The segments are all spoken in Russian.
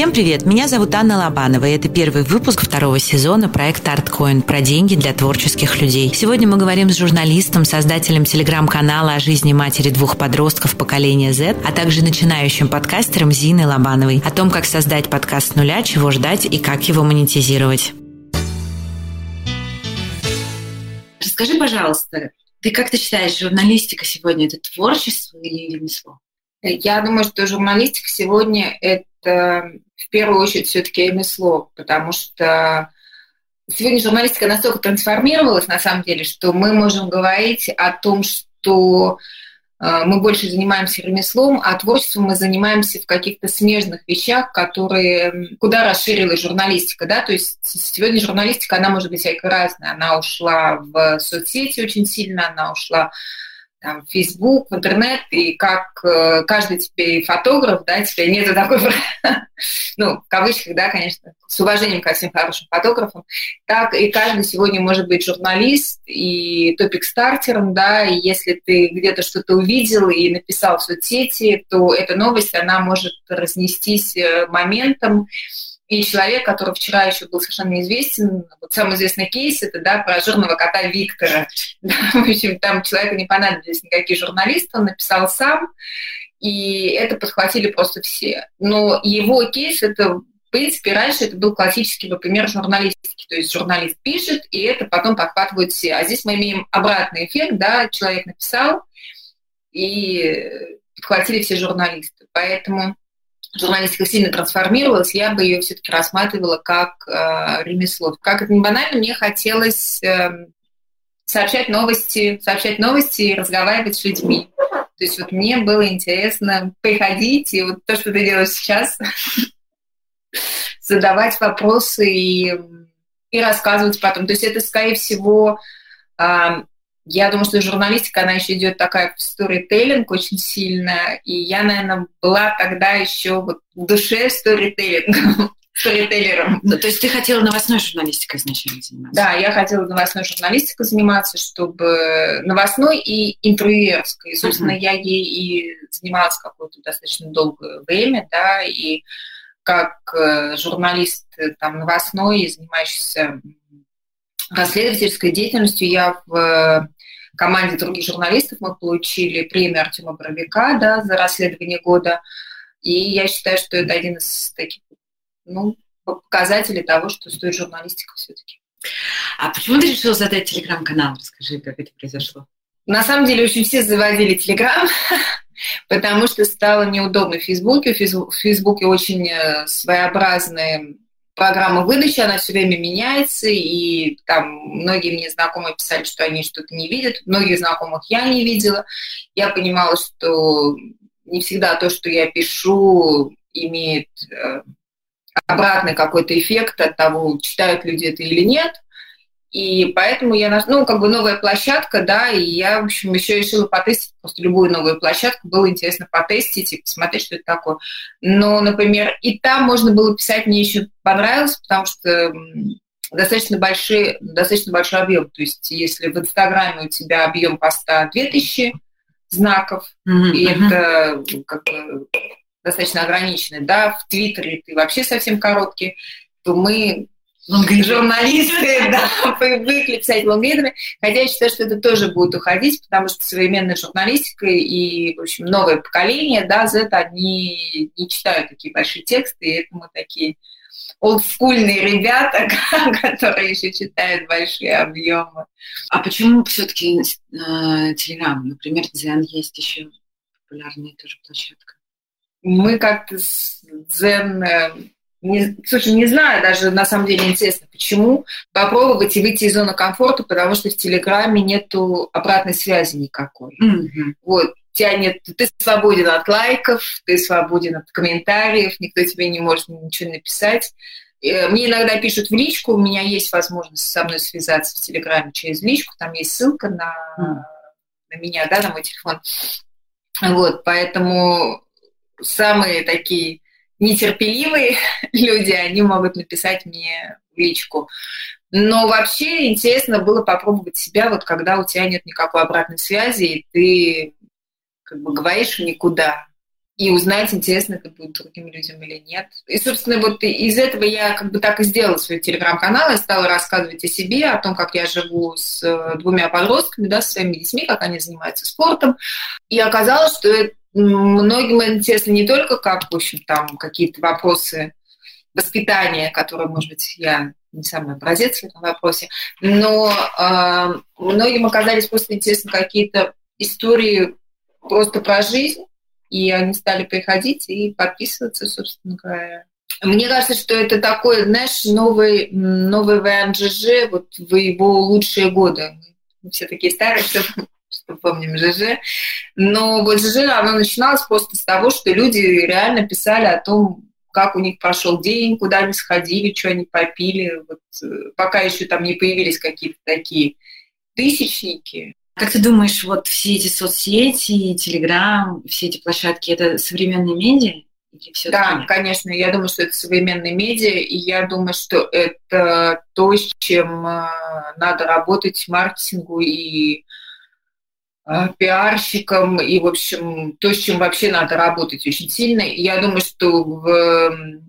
Всем привет! Меня зовут Анна Лобанова, и это первый выпуск второго сезона проекта ArtCoin про деньги для творческих людей. Сегодня мы говорим с журналистом, создателем телеграм-канала о жизни матери двух подростков поколения Z, а также начинающим подкастером Зиной Лобановой о том, как создать подкаст с нуля, чего ждать и как его монетизировать. Расскажи, пожалуйста, ты как ты считаешь, журналистика сегодня это творчество или ремесло? Я думаю, что журналистика сегодня это в первую очередь все-таки ремесло, потому что сегодня журналистика настолько трансформировалась на самом деле, что мы можем говорить о том, что э, мы больше занимаемся ремеслом, а творчеством мы занимаемся в каких-то смежных вещах, которые куда расширилась журналистика, да, то есть сегодня журналистика, она может быть всякой разная, она ушла в соцсети очень сильно, она ушла там, Facebook, интернет, и как э, каждый теперь фотограф, да, теперь нету такой, ну, в кавычках, да, конечно, с уважением ко всем хорошим фотографам, так и каждый сегодня может быть журналист и топик-стартером, да, и если ты где-то что-то увидел и написал в соцсети, то эта новость, она может разнестись э, моментом, и человек, который вчера еще был совершенно неизвестен, вот самый известный кейс, это да, про жирного кота Виктора. Да, в общем, там человеку не понадобились никакие журналисты, он написал сам, и это подхватили просто все. Но его кейс, это, в принципе, раньше это был классический например, журналистики. То есть журналист пишет, и это потом подхватывают все. А здесь мы имеем обратный эффект, да, человек написал, и подхватили все журналисты. Поэтому журналистика сильно трансформировалась, я бы ее все-таки рассматривала как э, ремесло. Как это не банально, мне хотелось э, сообщать новости, сообщать новости и разговаривать с людьми. То есть вот мне было интересно приходить, и вот то, что ты делаешь сейчас, задавать вопросы и, и рассказывать потом. То есть это, скорее всего, э, я думаю, что журналистика, она еще идет такая сторителлинг очень сильно, и я, наверное, была тогда еще вот в душе сторителлингом, сторителлером. Ну, то есть ты хотела новостной журналистикой изначально заниматься? Да, я хотела новостной журналистикой заниматься, чтобы новостной и интервьюерской. И, собственно, uh-huh. я ей и занималась какое-то достаточно долгое время, да, и как э, журналист э, там новостной, занимающийся расследовательской деятельностью. Я в э, команде других журналистов мы получили премию Артема Боровика да, за расследование года. И я считаю, что это один из таких ну, показателей того, что стоит журналистика все-таки. А почему ты решила создать телеграм-канал? Расскажи, как это произошло. На самом деле очень все заводили телеграм, потому что стало неудобно в Фейсбуке. В Фейсбуке очень э, своеобразные программа выдачи, она все время меняется, и там многие мне знакомые писали, что они что-то не видят, многих знакомых я не видела. Я понимала, что не всегда то, что я пишу, имеет э, обратный какой-то эффект от того, читают люди это или нет. И поэтому я, ну, как бы новая площадка, да, и я, в общем, еще решила потестить просто любую новую площадку. Было интересно потестить и посмотреть, что это такое. Но, например, и там можно было писать, мне еще понравилось, потому что достаточно, большой, достаточно большой объем. То есть если в Инстаграме у тебя объем поста 2000 знаков, mm-hmm. и это как бы достаточно ограниченный, да, в Твиттере ты вообще совсем короткий, то мы журналисты, да, привыкли писать лонгридами, хотя я считаю, что это тоже будет уходить, потому что современная журналистика и, в общем, новое поколение, да, Z, они не читают такие большие тексты, и это мы такие олдскульные ребята, которые еще читают большие объемы. А почему все-таки э, Телеграм? Например, Дзен есть еще популярная тоже площадка. Мы как-то с Дзен э, не, слушай, не знаю, даже на самом деле интересно, почему. Попробовать и выйти из зоны комфорта, потому что в Телеграме нету обратной связи никакой. Mm-hmm. Вот, тебя нет, ты свободен от лайков, ты свободен от комментариев, никто тебе не может ничего написать. Э, мне иногда пишут в личку, у меня есть возможность со мной связаться в Телеграме через личку, там есть ссылка на, mm. на меня, да, на мой телефон. Вот, поэтому самые такие нетерпеливые люди, они могут написать мне в личку. Но вообще интересно было попробовать себя, вот когда у тебя нет никакой обратной связи, и ты как бы говоришь никуда. и узнать, интересно это будет другим людям или нет. И, собственно, вот из этого я как бы так и сделала свой телеграм-канал. Я стала рассказывать о себе, о том, как я живу с э, двумя подростками, да, с своими детьми, как они занимаются спортом. И оказалось, что это многим интересно не только как, в общем, там какие-то вопросы воспитания, которые, может быть, я не самый образец в этом вопросе, но э, многим оказались просто интересны какие-то истории просто про жизнь, и они стали приходить и подписываться, собственно говоря. Мне кажется, что это такой, знаешь, новый, новый вариант ЖЖ вот в его лучшие годы. Мы все такие старые, что помним ЖЖ. Но вот ЖЖ, оно начиналось просто с того, что люди реально писали о том, как у них прошел день, куда они сходили, что они попили. Вот, э, пока еще там не появились какие-то такие тысячники, как ты думаешь, вот все эти соцсети, Телеграм, все эти площадки – это современные медиа? Или да, нет? конечно, я думаю, что это современные медиа, и я думаю, что это то, с чем э, надо работать маркетингу и э, пиарщикам, и, в общем, то, с чем вообще надо работать очень сильно. И я думаю, что в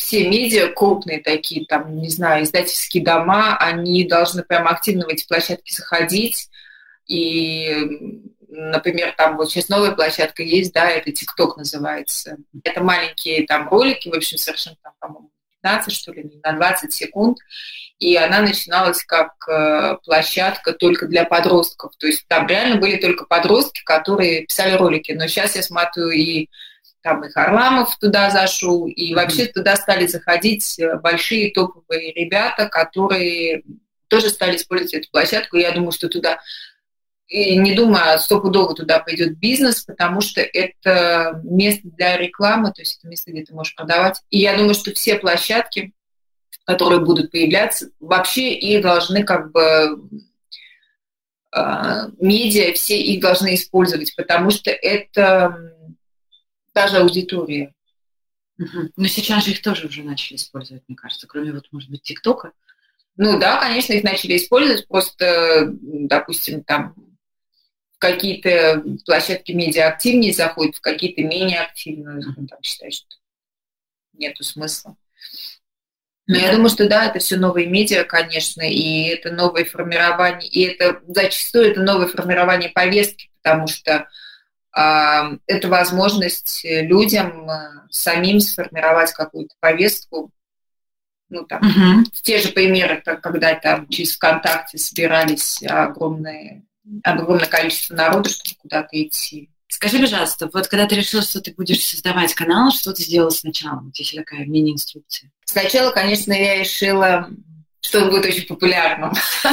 все медиа крупные такие, там, не знаю, издательские дома, они должны прям активно в эти площадки заходить, и, например, там вот сейчас новая площадка есть, да, это ТикТок называется. Это маленькие там ролики, в общем, совершенно там, по-моему, 15, что ли, на 20 секунд. И она начиналась как э, площадка только для подростков. То есть там реально были только подростки, которые писали ролики. Но сейчас я смотрю и там и Харламов туда зашел, и вообще туда стали заходить э, большие топовые ребята, которые тоже стали использовать эту площадку. Я думаю, что туда и не думаю, стопудово туда пойдет бизнес, потому что это место для рекламы, то есть это место, где ты можешь продавать. И я думаю, что все площадки, которые будут появляться, вообще их должны как бы а, медиа, все их должны использовать, потому что это та же аудитория. Но сейчас же их тоже уже начали использовать, мне кажется, кроме вот, может быть, ТикТока. Ну да, конечно, их начали использовать, просто, допустим, там какие-то площадки медиа активнее заходят, в какие-то менее активно. Ну, там считаю, что нету смысла. Но я думаю, что да, это все новые медиа, конечно, и это новое формирование, и это зачастую это новое формирование повестки, потому что э, это возможность людям э, самим сформировать какую-то повестку. Ну, там, угу. те же примеры, как когда там через ВКонтакте собирались огромные огромное количество народа, чтобы куда-то идти. Скажи, пожалуйста, вот когда ты решила, что ты будешь создавать канал, что ты сделала сначала? Вот здесь такая мини-инструкция. Сначала, конечно, я решила, что он будет очень популярным.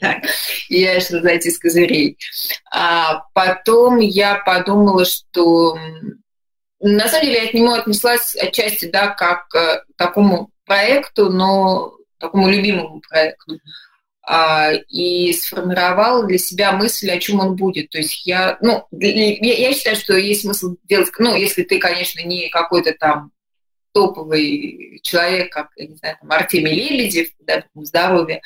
Так, я решила зайти с козырей. А потом я подумала, что на самом деле я к нему отнеслась отчасти, да, как к такому проекту, но такому любимому проекту. А, и сформировал для себя мысль, о чем он будет. То есть я, ну, я, я считаю, что есть смысл делать, ну, если ты, конечно, не какой-то там топовый человек, как, я не знаю, там, Артемий Лебедев, да, здоровье,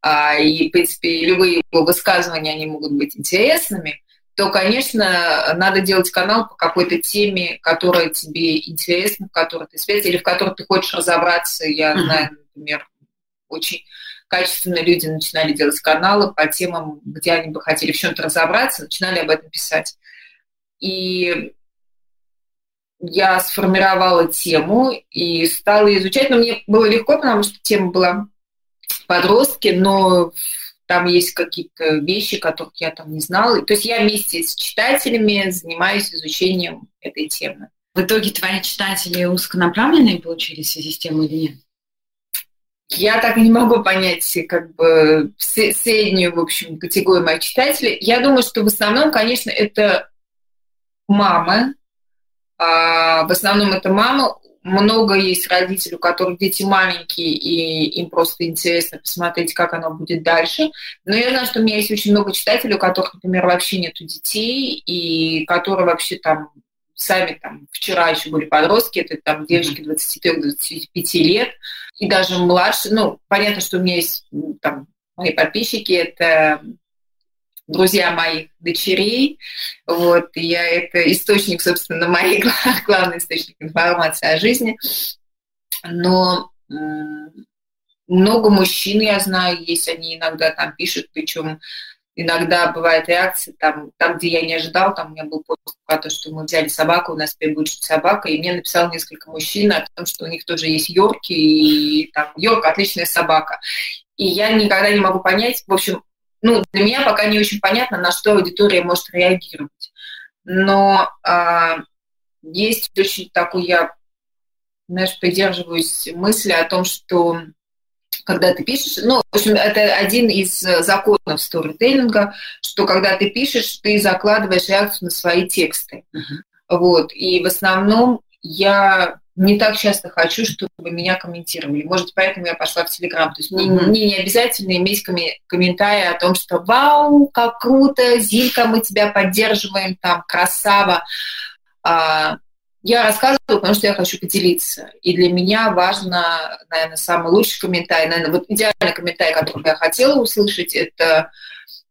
а, и, в принципе, любые его высказывания, они могут быть интересными, то, конечно, надо делать канал по какой-то теме, которая тебе интересна, в которой ты связь, или в которой ты хочешь разобраться. Я знаю, например, очень качественно люди начинали делать каналы по темам, где они бы хотели в чем-то разобраться, начинали об этом писать. И я сформировала тему и стала изучать, но мне было легко, потому что тема была подростки, но там есть какие-то вещи, которых я там не знала. То есть я вместе с читателями занимаюсь изучением этой темы. В итоге твои читатели узконаправленные получились в связи с тем или нет? Я так не могу понять как бы среднюю, в общем, категорию моих читателей. Я думаю, что в основном, конечно, это мамы. А в основном это мама. Много есть родителей, у которых дети маленькие, и им просто интересно посмотреть, как оно будет дальше. Но я знаю, что у меня есть очень много читателей, у которых, например, вообще нету детей, и которые вообще там сами там вчера еще были подростки, это там девочки 23-25 лет, и даже младше, ну, понятно, что у меня есть там мои подписчики, это друзья моих дочерей. Вот, и я это источник, собственно, моей главный источник информации о жизни. Но много мужчин, я знаю, есть, они иногда там пишут, причем иногда бывает реакция, там, там, где я не ожидал, там у меня был пост про то, что мы взяли собаку, у нас теперь будет жить собака, и мне написал несколько мужчин о том, что у них тоже есть Йорки, и там Йорк – отличная собака. И я никогда не могу понять, в общем, ну, для меня пока не очень понятно, на что аудитория может реагировать. Но а, есть очень такой, я, знаешь, придерживаюсь мысли о том, что когда ты пишешь, ну, в общем, это один из законов сторителлинга, что когда ты пишешь, ты закладываешь реакцию на свои тексты. Uh-huh. Вот. И в основном я не так часто хочу, чтобы меня комментировали. Может, поэтому я пошла в Телеграм. То есть мне, mm-hmm. мне не обязательно иметь коми- комментарии о том, что «Вау, как круто! Зилька, мы тебя поддерживаем, там, красава!» а, Я рассказываю, потому что я хочу поделиться. И для меня важно, наверное, самый лучший комментарий, наверное, вот идеальный комментарий, который я хотела услышать, это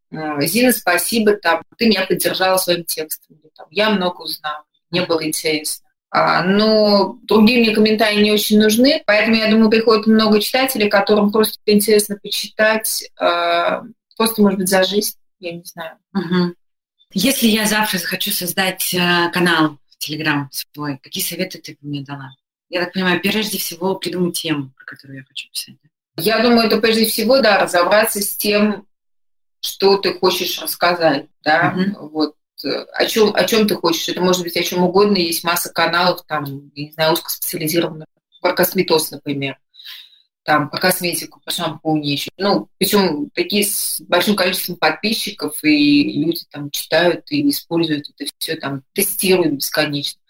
«Зина, спасибо, там, ты меня поддержала своим текстом». Там, я много узнала, мне было интересно а, но другие мне комментарии не очень нужны, поэтому, я думаю, приходит много читателей, которым просто интересно почитать, а, просто, может быть, за жизнь, я не знаю. Угу. Если я завтра захочу создать э, канал Телеграм свой, какие советы ты мне дала? Я так понимаю, прежде всего придумать тему, про которую я хочу писать. Я думаю, это прежде всего, да, разобраться с тем, что ты хочешь рассказать, да, угу. вот о чем, о чем ты хочешь. Это может быть о чем угодно. Есть масса каналов, там, я не знаю, узкоспециализированных, про косметоз, например. Там, по косметику, по шампуне еще. Ну, причем такие с большим количеством подписчиков, и люди там читают и используют это все, там, тестируют бесконечно.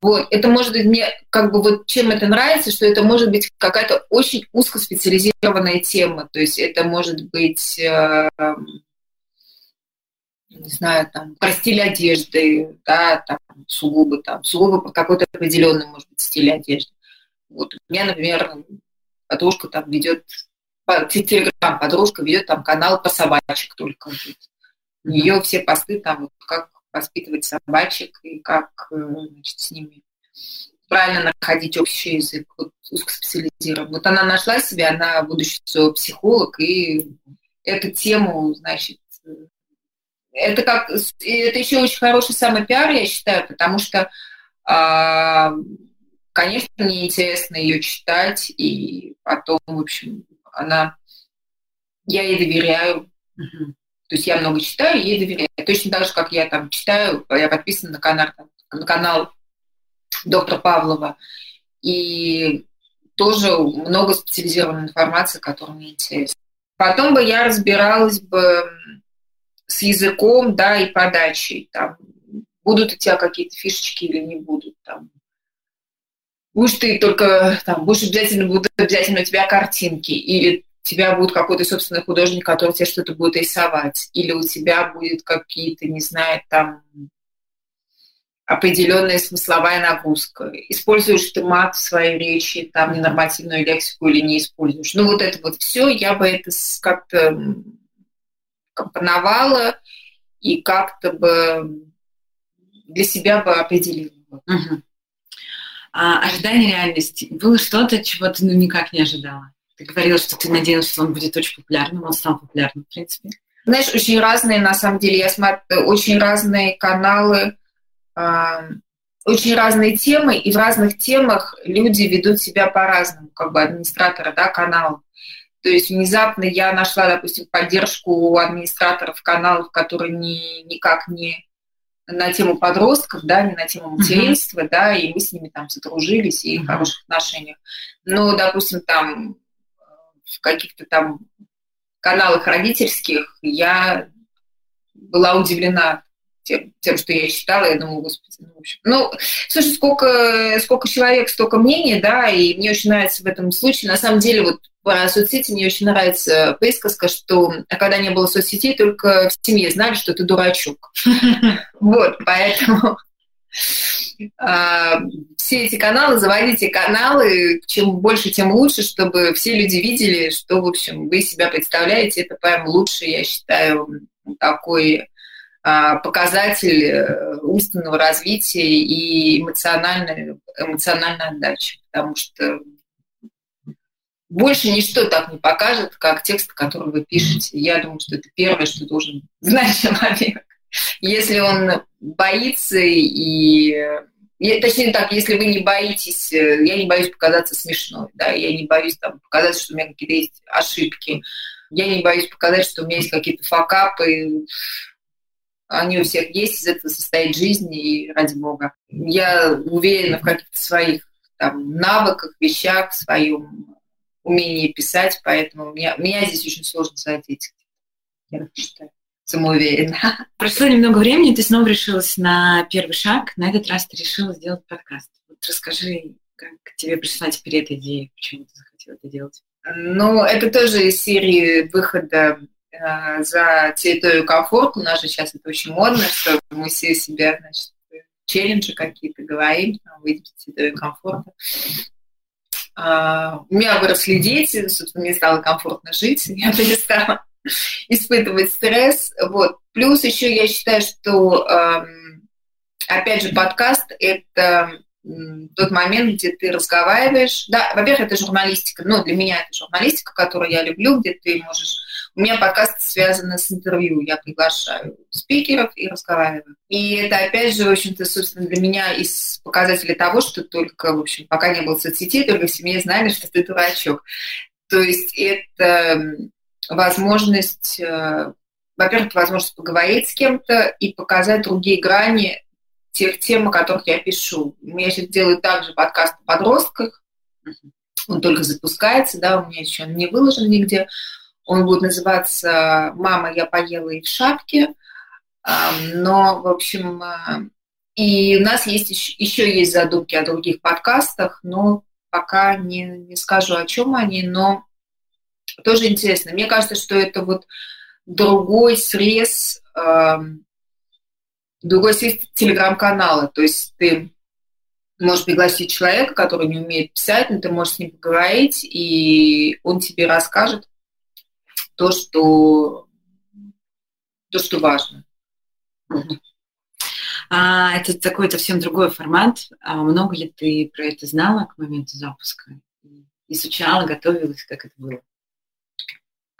Вот. Это может быть мне, как бы вот чем это нравится, что это может быть какая-то очень узкоспециализированная тема. То есть это может быть э, не знаю, там, про стиль одежды, да, там, сугубо, там, сугубо по какой-то определенный, может быть, стиль одежды. Вот у меня, например, подружка там ведет, телеграм подружка ведет там канал по собачек только. У нее все посты там, вот, как воспитывать собачек и как э, значит, с ними правильно находить общий язык, вот, узкоспециализирован. Вот она нашла себя, она будущий психолог, и эту тему, значит, это как это еще очень хороший самый пиар, я считаю, потому что, а, конечно, мне интересно ее читать, и потом, в общем, она, я ей доверяю. uh То есть я много читаю, ей доверяю. Точно так же, как я там читаю, я подписана на канал, на канал доктора Павлова, и тоже много специализированной информации, которая мне интересна. Потом бы я разбиралась бы с языком, да, и подачей, там, будут у тебя какие-то фишечки или не будут, там, будешь ты только, там, будешь обязательно, будут обязательно у тебя картинки, или у тебя будет какой-то собственный художник, который тебе что-то будет рисовать, или у тебя будет какие-то, не знаю, там, определенная смысловая нагрузка. Используешь ты мат в своей речи, там, ненормативную лексику или не используешь. Ну, вот это вот все, я бы это как-то компоновала и как-то бы для себя бы определила. Угу. А ожидание реальности. Было что-то, чего ты ну, никак не ожидала? Ты говорила, что ты надеялась, что он будет очень популярным, он стал популярным, в принципе. Знаешь, очень разные, на самом деле, я смотрю, очень разные каналы, э, очень разные темы, и в разных темах люди ведут себя по-разному, как бы администраторы, да, канала. То есть внезапно я нашла, допустим, поддержку у администраторов каналов, которые не, никак не на тему подростков, да, не на тему материнства, uh-huh. да, и мы с ними там задружились и uh-huh. в хороших отношениях. Но, допустим, там в каких-то там каналах родительских я была удивлена тем, тем, что я читала, я думала, господи, ну, в общем. Ну, слушай, сколько, сколько человек, столько мнений, да, и мне очень нравится в этом случае. На самом деле, вот по соцсети мне очень нравится присказка, что когда не было соцсетей, только в семье знали, что ты дурачок. Вот, поэтому а, все эти каналы, заводите каналы, чем больше, тем лучше, чтобы все люди видели, что, в общем, вы себя представляете. Это прям лучший, я считаю, такой показатель э, умственного развития и эмоциональной, эмоциональной отдачи, потому что больше ничто так не покажет, как текст, который вы пишете. Я думаю, что это первое, что должен знать человек. Если он боится и Точнее так, если вы не боитесь, э, я не боюсь показаться смешной, да, я не боюсь там, показать, что у меня какие-то есть ошибки, я не боюсь показать, что у меня есть какие-то факапы, они у всех есть, из этого состоит жизнь, и ради бога. Я уверена в каких-то своих там, навыках, вещах, в своем умении писать, поэтому меня, меня здесь очень сложно задеть. Я считаю самоуверенно. Прошло немного времени, ты снова решилась на первый шаг. На этот раз ты решила сделать подкаст. Вот расскажи, как тебе пришла теперь эта идея, почему ты захотела это делать? Ну, это тоже из серии выхода за территорию комфорта. У нас же сейчас это очень модно, что мы все себя, значит, челленджи какие-то говорим, выйти в территорию комфорта. Uh, у меня выросли дети, собственно, мне стало комфортно жить, я перестала испытывать стресс. Вот. Плюс еще я считаю, что, эм, опять же, подкаст – это тот момент, где ты разговариваешь. Да, во-первых, это журналистика. Ну, для меня это журналистика, которую я люблю, где ты можешь... У меня подкаст связан с интервью. Я приглашаю спикеров и разговариваю. И это, опять же, в общем-то, собственно, для меня из показателей того, что только, в общем, пока не было соцсетей, только в семье знали, что ты дурачок. То есть это возможность, э, во-первых, возможность поговорить с кем-то и показать другие грани тех тем, о которых я пишу. Я сейчас делаю также подкаст о подростках. Он только запускается, да, у меня еще он не выложен нигде. Он будет называться «Мама, я поела и в шапке». Но, в общем, э, и у нас есть еще есть задумки о других подкастах, но пока не, не скажу, о чем они, но тоже интересно. Мне кажется, что это вот другой срез, другой срез телеграм-канала. То есть ты можешь пригласить человека, который не умеет писать, но ты можешь с ним поговорить, и он тебе расскажет то, что, то, что важно. А, это такой совсем другой формат. А много ли ты про это знала к моменту запуска? Изучала, готовилась, как это было?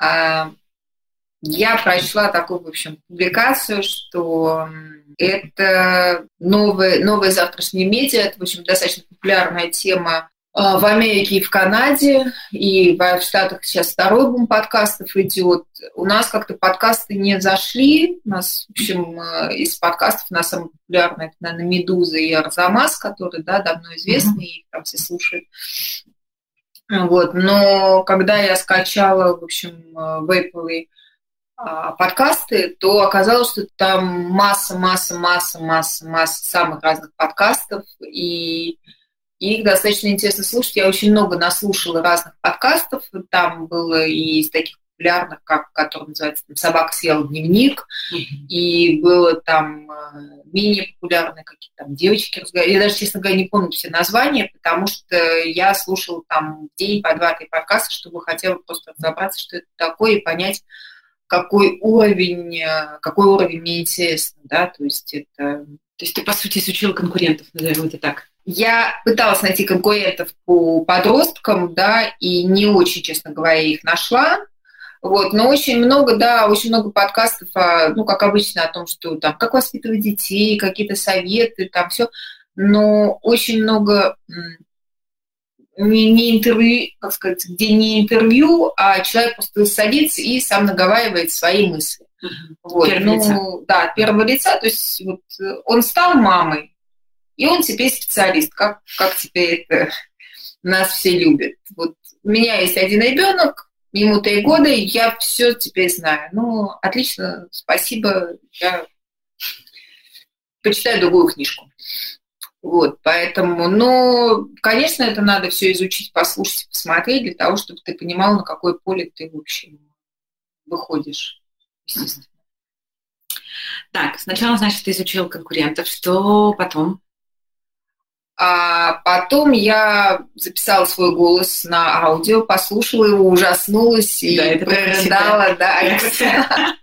А, я прочла такую, в общем, публикацию, что это новые, новые завтрашние медиа, это, в общем, достаточно популярная тема в Америке и в Канаде, и в Штатах сейчас второй бум подкастов идет. У нас как-то подкасты не зашли. У нас, в общем, э, из подкастов у нас самый популярный, это, наверное, «Медуза» и «Арзамас», которые, да, давно известны, mm-hmm. их там все слушают. Вот. Но когда я скачала, в общем, вейповые а, подкасты, то оказалось, что там масса, масса, масса, масса, масса самых разных подкастов, и их достаточно интересно слушать. Я очень много наслушала разных подкастов. Там было и из таких популярных, как, который называется «Собака съела дневник», mm-hmm. и было там э, менее популярные какие-то там девочки разговаривали. Я даже, честно говоря, не помню все названия, потому что я слушала там день по два-три подкаста, чтобы хотела просто разобраться, что это такое, и понять, какой уровень, э, какой уровень мне интересно, да, то есть это... То есть ты, по сути, изучила конкурентов, назовем это так. Я пыталась найти конкурентов по подросткам, да, и не очень, честно говоря, их нашла. Вот, но очень много, да, очень много подкастов, о, ну, как обычно, о том, что там, как воспитывать детей, какие-то советы, там все. Но очень много не, не интервью, как сказать, где не интервью, а человек просто садится и сам наговаривает свои мысли. Вот. Первого ну, лица. Да, первого лица. То есть вот он стал мамой, и он теперь специалист. Как, как теперь это нас все любят. Вот у меня есть один ребенок, ему три года, и я все теперь знаю. Ну, отлично, спасибо, я почитаю другую книжку. Вот, поэтому, ну, конечно, это надо все изучить, послушать, посмотреть, для того, чтобы ты понимал, на какое поле ты, в общем, выходишь, естественно. Так, сначала, значит, ты изучил конкурентов. Что потом? А потом я записала свой голос на аудио, послушала его, ужаснулась и да, прорыдала, да,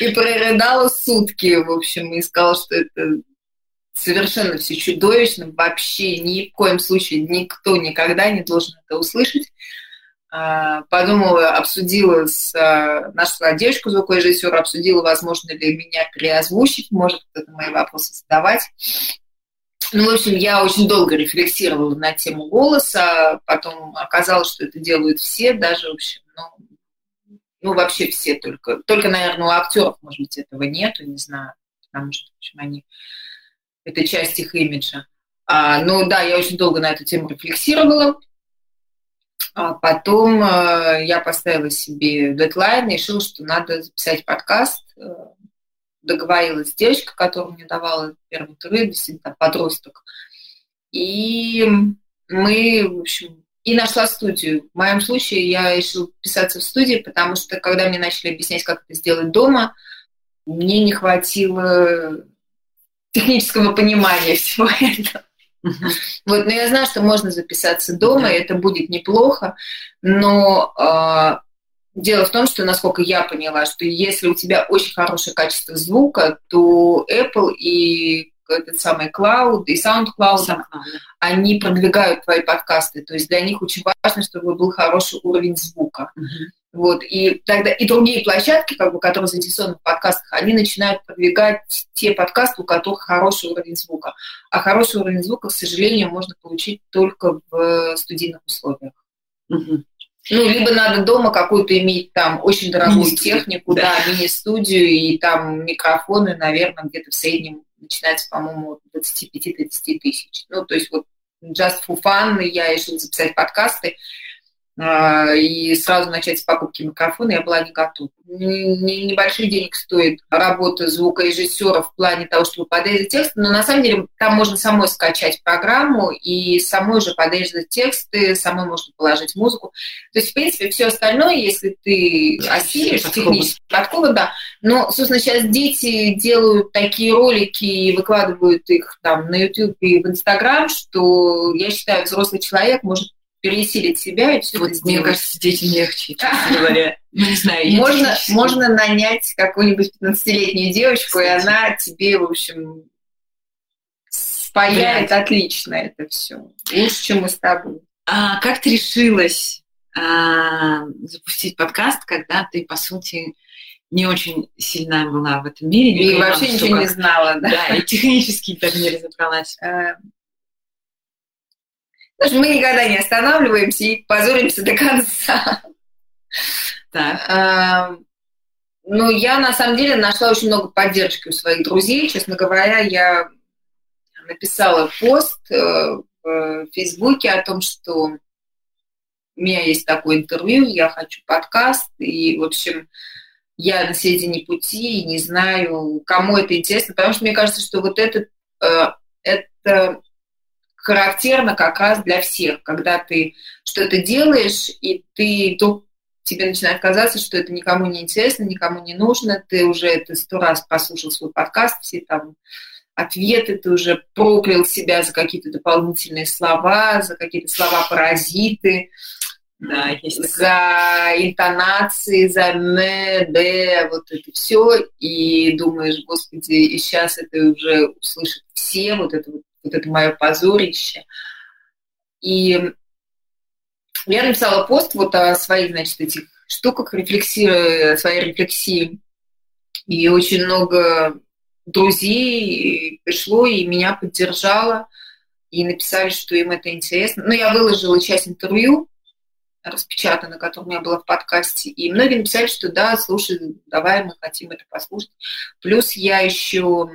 и прорыдала сутки, в общем, и сказала, что это совершенно все чудовищно, вообще ни в коем случае никто никогда не должен это услышать. А, подумала, обсудила с а, нашла девочку звукорежиссера, обсудила, возможно ли меня переозвучить, может кто-то мои вопросы задавать. Ну, в общем, я очень долго рефлексировала на тему голоса, потом оказалось, что это делают все, даже, в общем, ну, ну вообще все только. Только, наверное, у актеров, может быть, этого нету, не знаю, потому что, в общем, они... Это часть их имиджа. А, ну, да, я очень долго на эту тему рефлексировала. А потом э, я поставила себе дедлайн и решила, что надо записать подкаст э, договорилась с девочкой, которая мне давала первый интервью, действительно, подросток. И мы, в общем, и нашла студию. В моем случае я решила писаться в студии, потому что когда мне начали объяснять, как это сделать дома, мне не хватило технического понимания всего этого. Вот, но я знаю, что можно записаться дома, и это будет неплохо, но а, Дело в том, что, насколько я поняла, что если у тебя очень хорошее качество звука, то Apple и этот самый Cloud и SoundCloud, SoundCloud, они продвигают твои подкасты. То есть для них очень важно, чтобы был хороший уровень звука. Uh-huh. Вот, и тогда и другие площадки, как бы, которые заинтересованы в подкастах, они начинают продвигать те подкасты, у которых хороший уровень звука. А хороший уровень звука, к сожалению, можно получить только в студийных условиях. Uh-huh. Ну, либо надо дома какую-то иметь там очень дорогую технику, да, да мини-студию, и там микрофоны, наверное, где-то в среднем начинается, по-моему, от 25-30 тысяч. Ну, то есть вот just for fun я решила записать подкасты, и сразу начать с покупки микрофона я была не готова. Небольших денег стоит работа звукорежиссера в плане того, чтобы подрезать текст, но на самом деле там можно самой скачать программу и самой же подрезать тексты, самой можно положить музыку. То есть, в принципе, все остальное, если ты осилишь технически подковы, да. Но, собственно, сейчас дети делают такие ролики и выкладывают их там на YouTube и в Instagram, что я считаю, взрослый человек может пересилить себя и все вот, Мне кажется, детям легче, честно говоря. Ну, не знаю. Можно, можно нанять какую-нибудь 15-летнюю девочку, Кстати. и она тебе, в общем, спаяет Блядь. отлично это все. Лучше, чем мы с тобой. А как ты решилась а, запустить подкаст, когда ты, по сути, не очень сильна была в этом мире. И вообще ничего как, не знала, да. Да, и технически так не разобралась. Потому что мы никогда не останавливаемся и позоримся до конца. Так. Ну, я на самом деле нашла очень много поддержки у своих друзей. Честно говоря, я написала пост э, в Фейсбуке о том, что у меня есть такое интервью, я хочу подкаст, и, в общем, я на середине пути и не знаю, кому это интересно, потому что мне кажется, что вот этот, э, это характерно как раз для всех, когда ты что-то делаешь, и ты вдруг тебе начинает казаться, что это никому не интересно, никому не нужно, ты уже это сто раз послушал свой подкаст, все там ответы, ты уже проклял себя за какие-то дополнительные слова, за какие-то слова-паразиты, да, есть за интонации, за м, д, вот это все, и думаешь, господи, и сейчас это уже услышат все, вот это вот вот это мое позорище. И я написала пост вот о своих, значит, этих штуках, рефлексируя, своей рефлексии. И очень много друзей пришло и меня поддержало, и написали, что им это интересно. Но ну, я выложила часть интервью, распечатано, которое у меня было в подкасте, и многие написали, что да, слушай, давай, мы хотим это послушать. Плюс я еще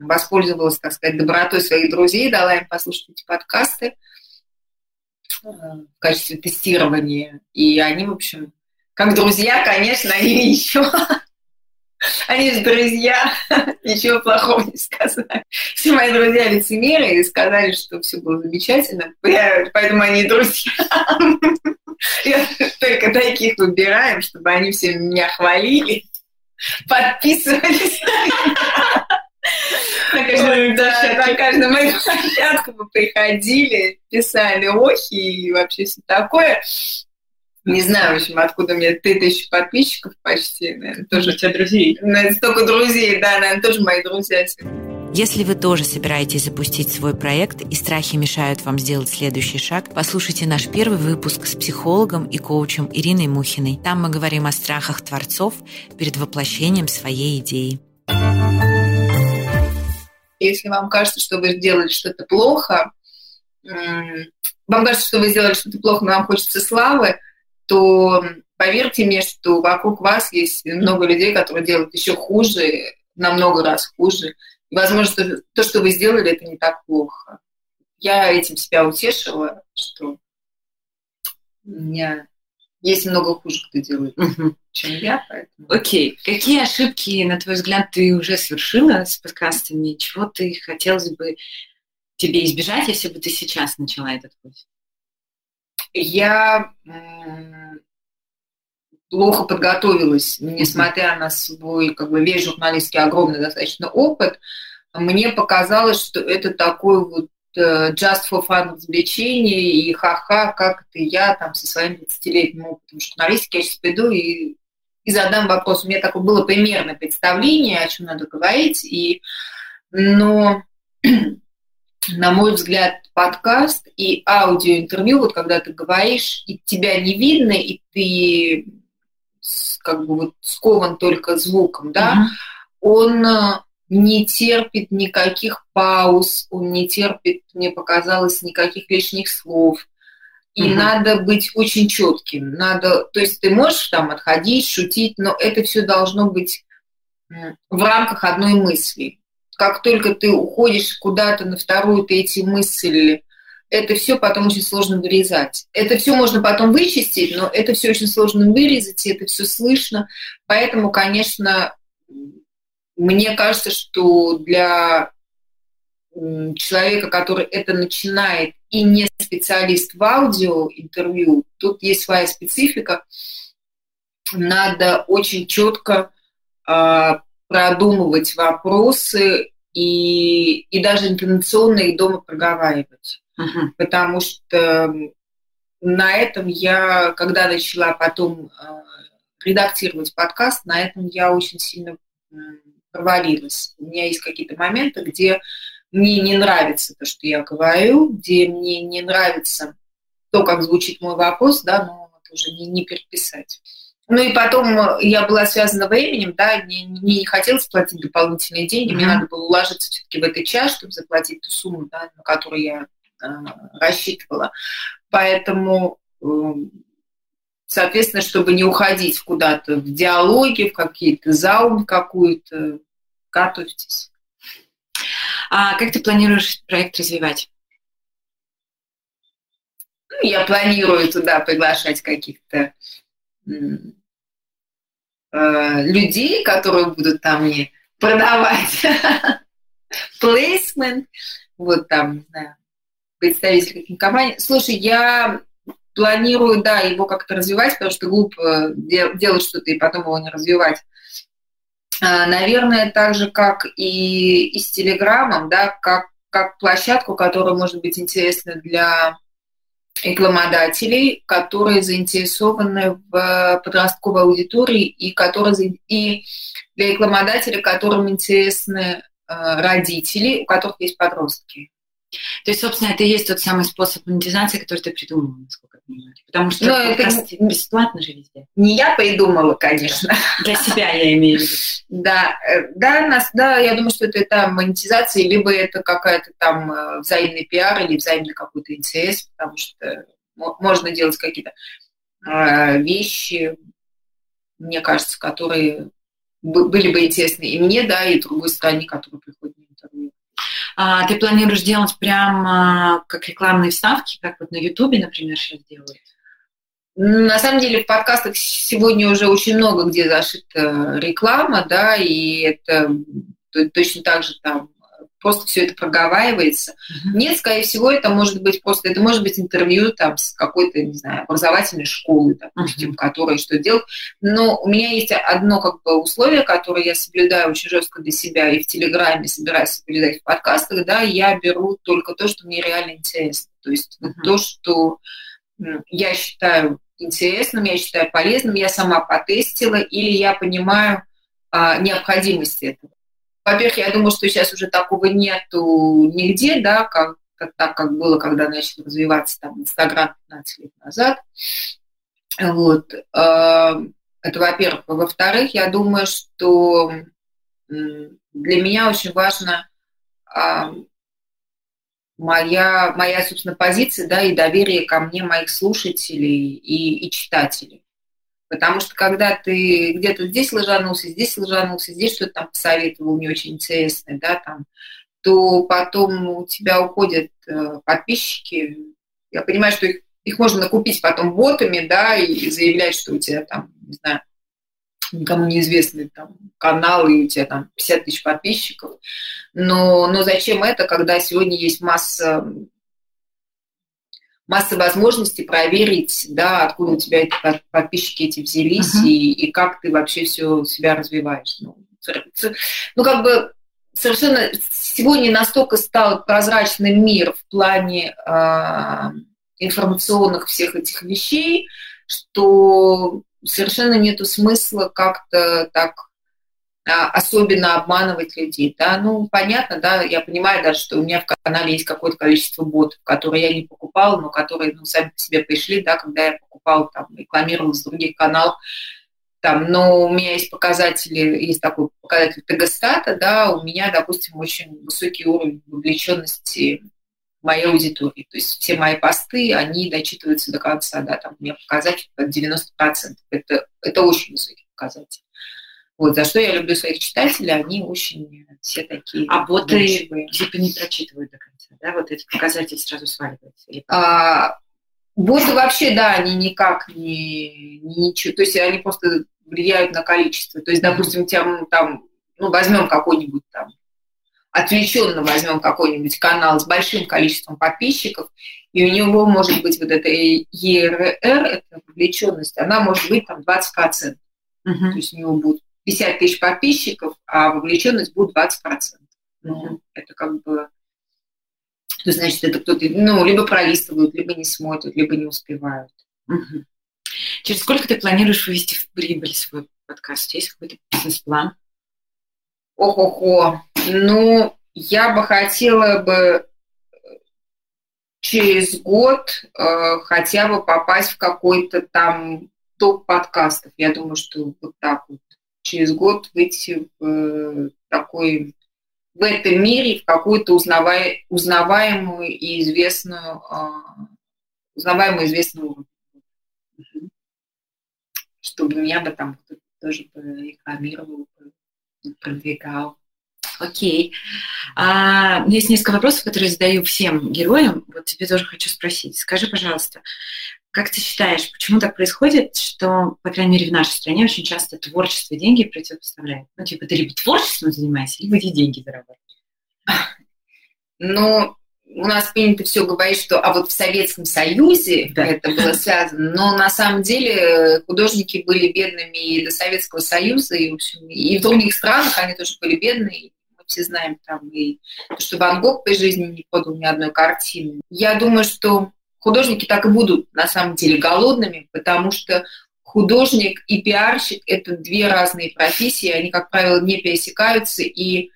воспользовалась, так сказать, добротой своих друзей, дала им послушать эти подкасты э, в качестве тестирования. И они, в общем, как друзья, конечно, они еще... Они же друзья, ничего плохого не сказали. Все мои друзья лицемеры и сказали, что все было замечательно, поэтому они друзья. Я только таких выбираем, чтобы они все меня хвалили, подписывались. Да, на каждую мою площадку мы приходили, писали охи и вообще все такое. Не знаю, в общем, откуда у меня три тысячи подписчиков почти. Наверное, тоже у тебя друзей. Наверное, столько друзей, да, наверное, тоже мои друзья. Если вы тоже собираетесь запустить свой проект и страхи мешают вам сделать следующий шаг, послушайте наш первый выпуск с психологом и коучем Ириной Мухиной. Там мы говорим о страхах творцов перед воплощением своей идеи. Если вам кажется, что вы сделали что-то плохо, вам кажется, что вы сделали что-то плохо, но вам хочется славы, то поверьте мне, что вокруг вас есть много людей, которые делают еще хуже, намного раз хуже. И, возможно, то, что вы сделали, это не так плохо. Я этим себя утешила, что у меня есть много хуже, кто делает, чем я. Поэтому... Окей. Какие ошибки, на твой взгляд, ты уже совершила с подкастами? Чего ты хотелось бы тебе избежать, если бы ты сейчас начала этот путь? Я плохо подготовилась, несмотря на свой как бы весь журналистский огромный достаточно опыт, мне показалось, что это такой вот just for fun развлечение, и ха-ха, как это я там со своим 20-летним опытом журналистики, я сейчас приду и, и задам вопрос. У меня такое было примерное представление, о чем надо говорить, и, но на мой взгляд, подкаст и аудиоинтервью, вот когда ты говоришь, и тебя не видно, и ты как бы вот скован только звуком, да, mm-hmm. он э, не терпит никаких пауз, он не терпит, мне показалось, никаких лишних слов. И mm-hmm. надо быть очень четким. Надо, то есть ты можешь там отходить, шутить, но это все должно быть в рамках одной мысли как только ты уходишь куда-то на вторую, третью мысль, это все потом очень сложно вырезать. Это все можно потом вычистить, но это все очень сложно вырезать, и это все слышно. Поэтому, конечно, мне кажется, что для человека, который это начинает и не специалист в аудиоинтервью, тут есть своя специфика. Надо очень четко а, продумывать вопросы и, и даже интонационно их дома проговаривать. Uh-huh. Потому что на этом я, когда начала потом э, редактировать подкаст, на этом я очень сильно э, провалилась. У меня есть какие-то моменты, где мне не нравится то, что я говорю, где мне не нравится то, как звучит мой вопрос, да, но это уже не, не переписать. Ну и потом э, я была связана временем, да, мне, мне не хотелось платить дополнительные деньги, mm-hmm. мне надо было уложиться все-таки в этот час, чтобы заплатить ту сумму, да, на которую я э, рассчитывала. Поэтому, э, соответственно, чтобы не уходить куда-то в диалоги, в какие-то заум какую-то, готовьтесь. А как ты планируешь проект развивать? Ну, я планирую туда приглашать каких-то Э, людей, которые будут там мне продавать плейсмент, вот там, не знаю, представитель каких компаний. Слушай, я планирую, да, его как-то развивать, потому что глупо делать что-то и потом его не развивать. А, наверное, так же, как и, и с Телеграмом, да, как, как площадку, которая может быть интересна для рекламодателей, которые заинтересованы в подростковой аудитории и, которые, и для рекламодателей, которым интересны э, родители, у которых есть подростки. То есть, собственно, это и есть тот самый способ монетизации, который ты придумала, насколько я понимаю. Потому что ну, это бесплатно же везде. Не я придумала, конечно. Для себя я имею в виду. Да, э, да, нас, да, я думаю, что это монетизация, либо это какая-то там э, взаимный пиар или взаимный какой-то интерес, потому что можно делать какие-то э, вещи, мне кажется, которые были бы интересны и мне, да, и другой стране, которая приходит. А, ты планируешь делать прям как рекламные вставки, как вот на Ютубе, например, сейчас делают? На самом деле в подкастах сегодня уже очень много где зашита реклама, да, и это точно так же там просто все это проговаривается. Mm-hmm. Нет, скорее всего, это может быть просто, это может быть интервью там с какой-то, не знаю, образовательной школы, допустим, mm-hmm. которая что делает. Но у меня есть одно как бы условие, которое я соблюдаю очень жестко для себя и в Телеграме собираюсь соблюдать в подкастах, да, я беру только то, что мне реально интересно. То есть mm-hmm. то, что я считаю интересным, я считаю полезным, я сама потестила, или я понимаю а, необходимость этого. Во-первых, я думаю, что сейчас уже такого нету нигде, да, как, как, так, как было, когда начал развиваться там Инстаграм 15 лет назад. Вот. А, это, во-первых. Во-вторых, я думаю, что для меня очень важно а, моя, моя, собственно, позиция, да, и доверие ко мне моих слушателей и, и читателей. Потому что когда ты где-то здесь ложанулся, здесь ложанулся, здесь что-то там посоветовал не очень интересное, да, там, то потом у тебя уходят э, подписчики. Я понимаю, что их, их можно накупить потом ботами, да, и заявлять, что у тебя там, не знаю, никому неизвестный там канал, и у тебя там 50 тысяч подписчиков. Но, но зачем это, когда сегодня есть масса масса возможностей проверить, да, откуда у тебя эти подписчики эти взялись uh-huh. и, и как ты вообще все себя развиваешь. Ну, ну, как бы совершенно сегодня настолько стал прозрачным мир в плане э, информационных всех этих вещей, что совершенно нету смысла как-то так особенно обманывать людей. Да? Ну, понятно, да, я понимаю даже, что у меня в канале есть какое-то количество ботов, которые я не покупала, но которые ну, сами по себе пришли, да, когда я покупала, там, рекламировала с других каналов, там, но у меня есть показатели, есть такой показатель Тегостата, да, у меня, допустим, очень высокий уровень вовлеченности моей аудитории. То есть все мои посты, они дочитываются до конца, да, там у меня показатель под 90%. Это, это очень высокий показатель. Вот, за что я люблю своих читателей, они очень все такие. А боты типа не прочитывают до конца, да? Вот эти показатели сразу сваливаются? А, боты вообще, да, они никак не, не ничего, то есть они просто влияют на количество. То есть, допустим, тем, там, ну, возьмем какой-нибудь там отвлеченно возьмем какой-нибудь канал с большим количеством подписчиков, и у него может быть вот эта ERR, эта вовлеченность, она может быть там 20%. Uh-huh. То есть у него будет 50 тысяч подписчиков, а вовлеченность будет 20%. Ну, это как бы... То значит, это кто-то, ну, либо пролистывают, либо не смотрят, либо не успевают. Угу. Через сколько ты планируешь вывести в прибыль свой подкаст? Есть какой-то бизнес-план? Ох-охо. Ну, я бы хотела бы через год э, хотя бы попасть в какой-то там топ подкастов. Я думаю, что вот так вот через год выйти в э, такой в этом мире в какую-то узнавай, узнаваемую и известную э, узнаваемую известную уровень. Чтобы меня бы там кто-то тоже рекламировал, продвигал. Окей. А, есть несколько вопросов, которые задаю всем героям. Вот тебе тоже хочу спросить. Скажи, пожалуйста, как ты считаешь, почему так происходит, что, по крайней мере, в нашей стране очень часто творчество и деньги противопоставляют? Ну, типа, ты либо творчеством занимаешься, либо эти деньги зарабатываешь. Ну, у нас принято все говорить, что а вот в Советском Союзе да. это было связано, но на самом деле художники были бедными и до Советского Союза, и, в общем, и в других странах они тоже были бедные. Мы все знаем там и что Ван Гог при жизни не подал ни одной картины. Я думаю, что художники так и будут на самом деле голодными, потому что художник и пиарщик – это две разные профессии, они, как правило, не пересекаются, и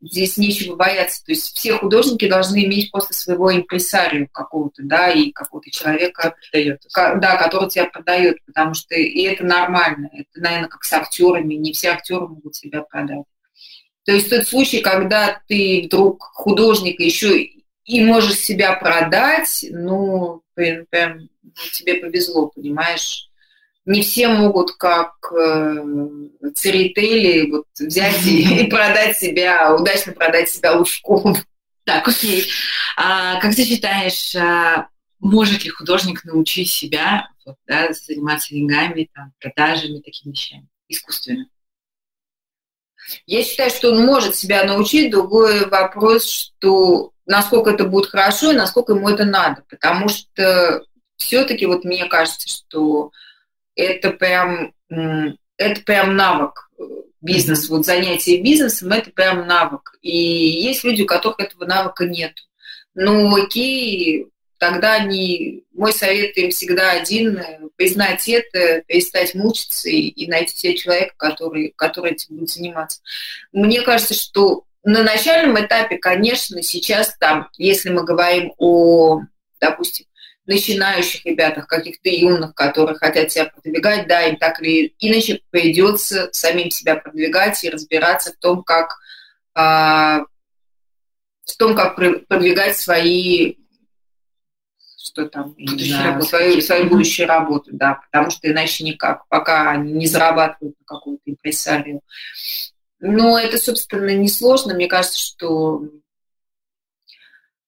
здесь нечего бояться. То есть все художники должны иметь после своего импресарию какого-то, да, и какого-то человека, продает, да, который тебя продает, потому что и это нормально. Это, наверное, как с актерами, не все актеры могут себя продать. То есть тот случай, когда ты вдруг художник еще и можешь себя продать, ну, прям, прям тебе повезло, понимаешь? Не все могут, как э, церетели, вот взять и, и продать себя, удачно продать себя лужком. Так, окей. А, как ты считаешь, а, может ли художник научить себя вот, да, заниматься деньгами, там, продажами, такими вещами искусственно? Я считаю, что он может себя научить. Другой вопрос, что насколько это будет хорошо и насколько ему это надо. Потому что все-таки вот мне кажется, что это прям, это прям навык э, бизнес, вот занятие бизнесом, это прям навык. И есть люди, у которых этого навыка нет. Ну, окей, тогда они, мой совет им всегда один, признать это, перестать мучиться и, и найти себе человека, который, который этим будет заниматься. Мне кажется, что на начальном этапе, конечно, сейчас там, если мы говорим о, допустим, начинающих ребятах, каких-то юных, которые хотят себя продвигать, да, им так или иначе придется самим себя продвигать и разбираться в том, как а, в том, как продвигать свои что там, знаю, свою, свою будущую работу, да, потому что иначе никак, пока они не зарабатывают на какую-то импрессарию. Но это, собственно, несложно. Мне кажется, что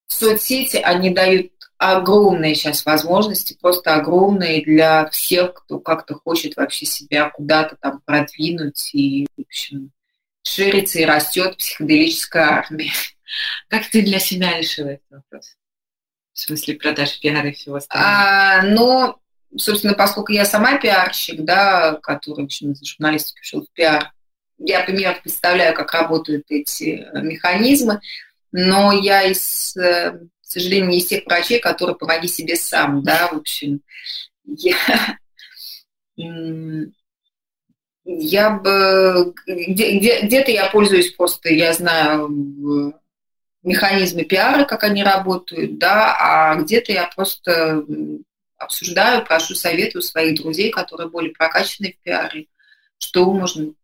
соцсети, они дают огромные сейчас возможности, просто огромные для всех, кто как-то хочет вообще себя куда-то там продвинуть и, в общем, ширится и растет психоделическая армия. Как ты для себя решила этот вопрос? В смысле продаж пиара и всего остального? А, ну, собственно, поскольку я сама пиарщик, да, который, в общем, из журналистики ушел в пиар, я примерно представляю, как работают эти механизмы, но я из э, к сожалению, не из тех врачей, которые помоги себе сам, да, в общем. Я, я бы где, где, где-то я пользуюсь просто, я знаю механизмы пиара, как они работают, да, а где-то я просто обсуждаю, прошу советы у своих друзей, которые более прокачаны в пиаре, что можно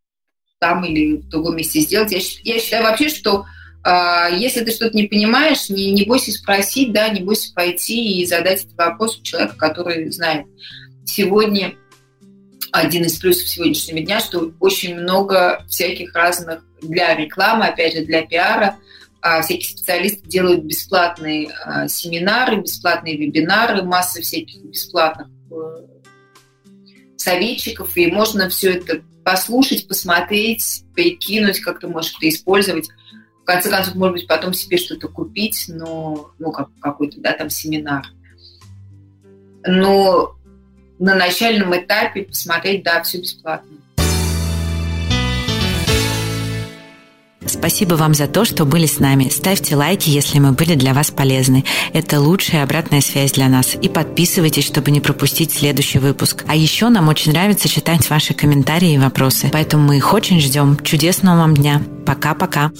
там или в другом месте сделать. Я, я считаю вообще, что а, если ты что-то не понимаешь, не, не бойся спросить, да, не бойся пойти и задать этот вопрос у человека, который знает. Сегодня один из плюсов сегодняшнего дня, что очень много всяких разных для рекламы, опять же, для пиара, а, всякие специалисты делают бесплатные а, семинары, бесплатные вебинары, масса всяких бесплатных э, советчиков, и можно все это послушать, посмотреть, прикинуть, как ты можешь это использовать в конце концов, может быть, потом себе что-то купить, но, ну, как какой-то, да, там, семинар. Но на начальном этапе посмотреть, да, все бесплатно. Спасибо вам за то, что были с нами. Ставьте лайки, если мы были для вас полезны. Это лучшая обратная связь для нас. И подписывайтесь, чтобы не пропустить следующий выпуск. А еще нам очень нравится читать ваши комментарии и вопросы. Поэтому мы их очень ждем. Чудесного вам дня. Пока-пока.